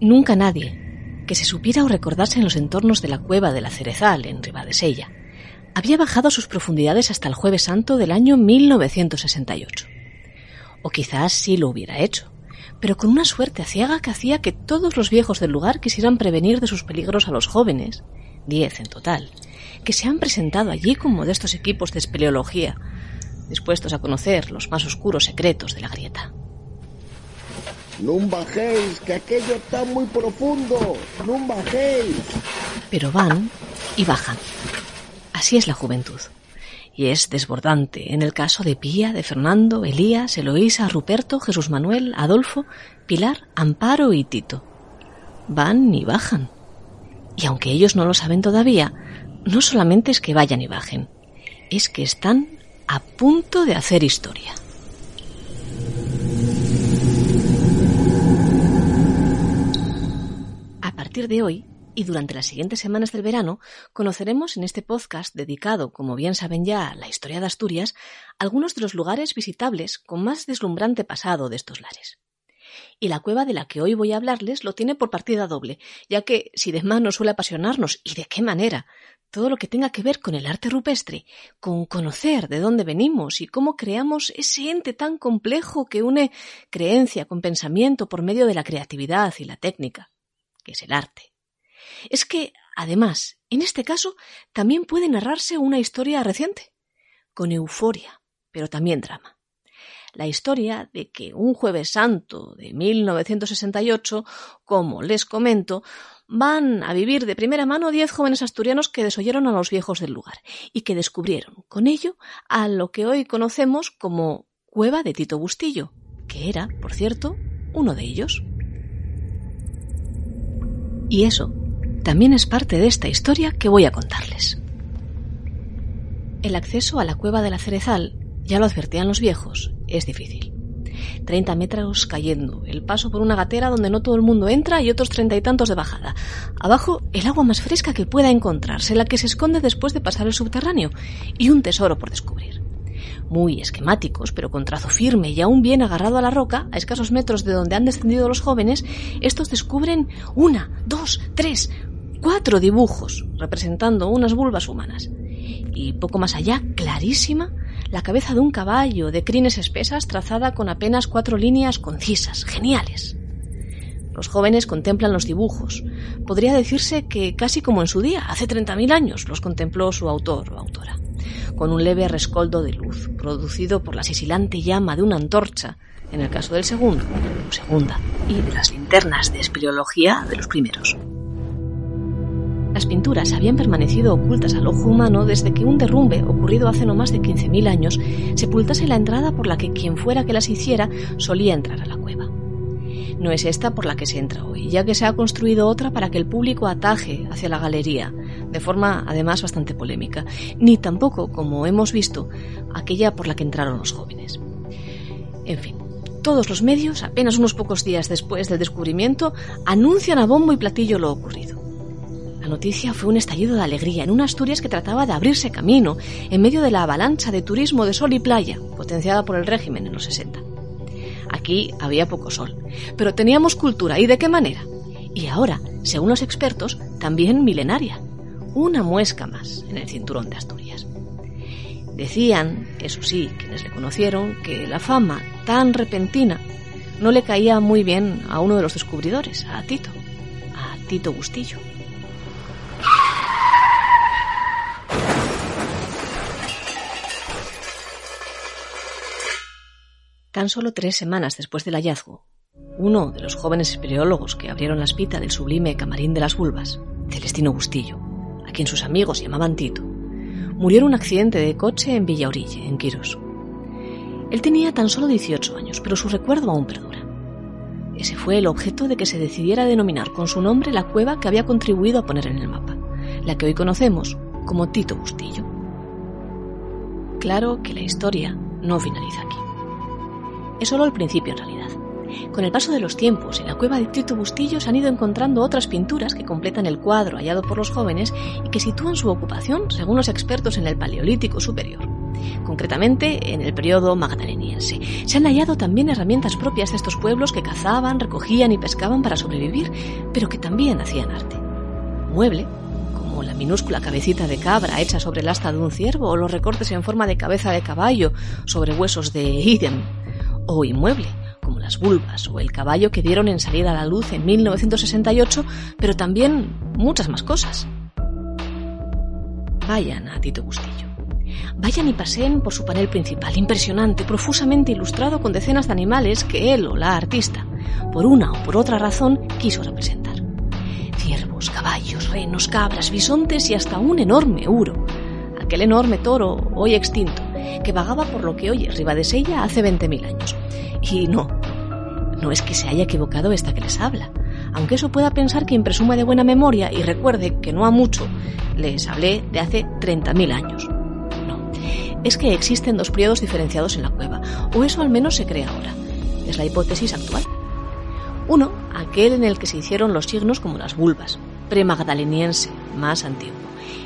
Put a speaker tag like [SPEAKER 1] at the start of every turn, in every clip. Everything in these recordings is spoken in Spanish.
[SPEAKER 1] Nunca nadie que se supiera o recordase en los entornos de la cueva de la Cerezal, en Ribadesella, había bajado sus profundidades hasta el Jueves Santo del año 1968. O quizás sí lo hubiera hecho, pero con una suerte ciega que hacía que todos los viejos del lugar quisieran prevenir de sus peligros a los jóvenes, diez en total, que se han presentado allí con modestos equipos de espeleología, dispuestos a conocer los más oscuros secretos de la grieta.
[SPEAKER 2] No bajéis, que aquello está muy profundo. No bajéis.
[SPEAKER 1] Pero van y bajan. Así es la juventud. Y es desbordante en el caso de Pía, de Fernando, Elías, Eloísa, Ruperto, Jesús Manuel, Adolfo, Pilar, Amparo y Tito. Van y bajan. Y aunque ellos no lo saben todavía, no solamente es que vayan y bajen, es que están a punto de hacer historia. A partir de hoy y durante las siguientes semanas del verano conoceremos en este podcast dedicado, como bien saben ya, a la historia de Asturias, algunos de los lugares visitables con más deslumbrante pasado de estos lares. Y la cueva de la que hoy voy a hablarles lo tiene por partida doble, ya que si de más nos suele apasionarnos, y de qué manera, todo lo que tenga que ver con el arte rupestre, con conocer de dónde venimos y cómo creamos ese ente tan complejo que une creencia con pensamiento por medio de la creatividad y la técnica, que es el arte. Es que, además, en este caso, también puede narrarse una historia reciente, con euforia, pero también drama la historia de que un jueves santo de 1968, como les comento, van a vivir de primera mano diez jóvenes asturianos que desoyeron a los viejos del lugar y que descubrieron con ello a lo que hoy conocemos como Cueva de Tito Bustillo, que era, por cierto, uno de ellos. Y eso también es parte de esta historia que voy a contarles. El acceso a la cueva de la Cerezal, ya lo advertían los viejos, es difícil. Treinta metros cayendo, el paso por una gatera donde no todo el mundo entra y otros treinta y tantos de bajada. Abajo, el agua más fresca que pueda encontrarse, la que se esconde después de pasar el subterráneo, y un tesoro por descubrir. Muy esquemáticos, pero con trazo firme y aún bien agarrado a la roca, a escasos metros de donde han descendido los jóvenes, estos descubren una, dos, tres, cuatro dibujos representando unas vulvas humanas. Y poco más allá, clarísima, la cabeza de un caballo de crines espesas trazada con apenas cuatro líneas concisas, geniales. Los jóvenes contemplan los dibujos. Podría decirse que casi como en su día, hace 30.000 años, los contempló su autor o autora, con un leve rescoldo de luz, producido por la sisilante llama de una antorcha, en el caso del segundo, o segunda, y de las linternas de espeleología de los primeros. Las pinturas habían permanecido ocultas al ojo humano desde que un derrumbe ocurrido hace no más de 15.000 años sepultase la entrada por la que quien fuera que las hiciera solía entrar a la cueva. No es esta por la que se entra hoy, ya que se ha construido otra para que el público ataje hacia la galería, de forma además bastante polémica, ni tampoco, como hemos visto, aquella por la que entraron los jóvenes. En fin, todos los medios, apenas unos pocos días después del descubrimiento, anuncian a bombo y platillo lo ocurrido. La noticia fue un estallido de alegría en una Asturias que trataba de abrirse camino en medio de la avalancha de turismo de sol y playa, potenciada por el régimen en los 60. Aquí había poco sol, pero teníamos cultura, ¿y de qué manera? Y ahora, según los expertos, también milenaria. Una muesca más en el cinturón de Asturias. Decían, eso sí, quienes le conocieron, que la fama tan repentina no le caía muy bien a uno de los descubridores, a Tito, a Tito Bustillo. Tan solo tres semanas después del hallazgo, uno de los jóvenes espeleólogos que abrieron la espita del sublime camarín de las vulvas, Celestino Bustillo, quien sus amigos llamaban Tito, murió en un accidente de coche en Villaorille, en Quirós. Él tenía tan solo 18 años, pero su recuerdo aún perdura. Ese fue el objeto de que se decidiera denominar con su nombre la cueva que había contribuido a poner en el mapa, la que hoy conocemos como Tito Bustillo. Claro que la historia no finaliza aquí es solo el principio en realidad. Con el paso de los tiempos, en la cueva de Tito Bustillo se han ido encontrando otras pinturas que completan el cuadro hallado por los jóvenes y que sitúan su ocupación, según los expertos, en el Paleolítico Superior. concretamente en el periodo magdaleniense. Se han hallado también herramientas propias de estos pueblos que cazaban, recogían y pescaban para sobrevivir, pero que también hacían arte. Mueble, como la minúscula cabecita de cabra hecha sobre el asta de un ciervo o los recortes en forma de cabeza de caballo sobre huesos de idem, o inmueble, como las vulvas o el caballo que dieron en salir a la luz en 1968, pero también muchas más cosas. Vayan a Tito Bustillo. Vayan y paseen por su panel principal, impresionante, profusamente ilustrado con decenas de animales que él o la artista, por una o por otra razón, quiso representar. Ciervos, caballos, renos, cabras, bisontes y hasta un enorme uro. Aquel enorme toro, hoy extinto, que vagaba por lo que hoy es Ribadesella hace 20.000 años. Y no, no es que se haya equivocado esta que les habla, aunque eso pueda pensar que impresume de buena memoria y recuerde que no ha mucho les hablé de hace 30.000 años. No, es que existen dos periodos diferenciados en la cueva, o eso al menos se cree ahora. Es la hipótesis actual. Uno, aquel en el que se hicieron los signos como las vulvas, premagdaleniense, más antiguo.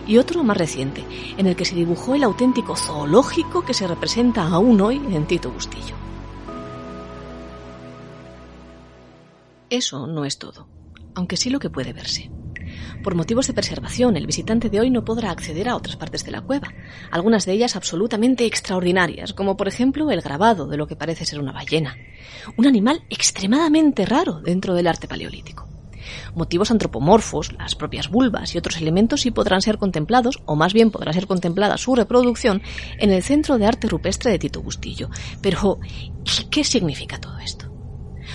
[SPEAKER 1] Y otro más reciente, en el que se dibujó el auténtico zoológico que se representa aún hoy en Tito Bustillo. Eso no es todo, aunque sí lo que puede verse. Por motivos de preservación, el visitante de hoy no podrá acceder a otras partes de la cueva, algunas de ellas absolutamente extraordinarias, como por ejemplo el grabado de lo que parece ser una ballena, un animal extremadamente raro dentro del arte paleolítico. Motivos antropomorfos, las propias vulvas y otros elementos sí podrán ser contemplados, o más bien podrá ser contemplada su reproducción, en el Centro de Arte Rupestre de Tito Bustillo. Pero, ¿qué significa todo esto?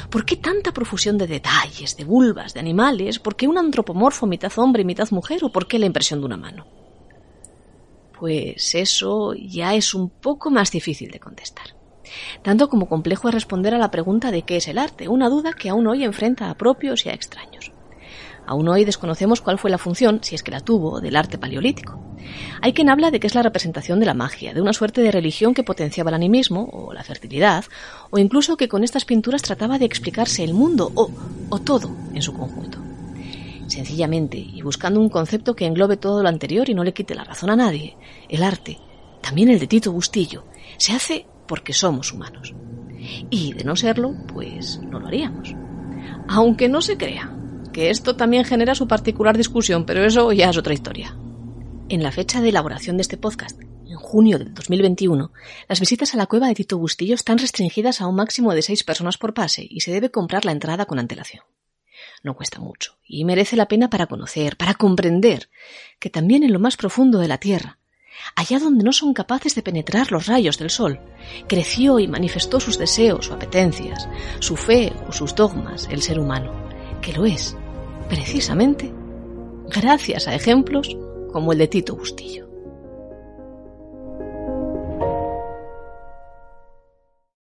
[SPEAKER 1] ¿Por qué tanta profusión de detalles, de vulvas, de animales? ¿Por qué un antropomorfo mitad hombre y mitad mujer? ¿O por qué la impresión de una mano? Pues eso ya es un poco más difícil de contestar. Tanto como complejo es responder a la pregunta de qué es el arte, una duda que aún hoy enfrenta a propios y a extraños. Aún hoy desconocemos cuál fue la función, si es que la tuvo, del arte paleolítico. Hay quien habla de que es la representación de la magia, de una suerte de religión que potenciaba el animismo o la fertilidad, o incluso que con estas pinturas trataba de explicarse el mundo o, o todo en su conjunto. Sencillamente, y buscando un concepto que englobe todo lo anterior y no le quite la razón a nadie, el arte, también el de Tito Bustillo, se hace porque somos humanos. Y de no serlo, pues no lo haríamos. Aunque no se crea, que esto también genera su particular discusión, pero eso ya es otra historia. En la fecha de elaboración de este podcast, en junio del 2021, las visitas a la cueva de Tito Bustillo están restringidas a un máximo de seis personas por pase y se debe comprar la entrada con antelación. No cuesta mucho y merece la pena para conocer, para comprender que también en lo más profundo de la Tierra, allá donde no son capaces de penetrar los rayos del sol, creció y manifestó sus deseos o apetencias, su fe o sus dogmas el ser humano, que lo es precisamente gracias a ejemplos como el de Tito Bustillo.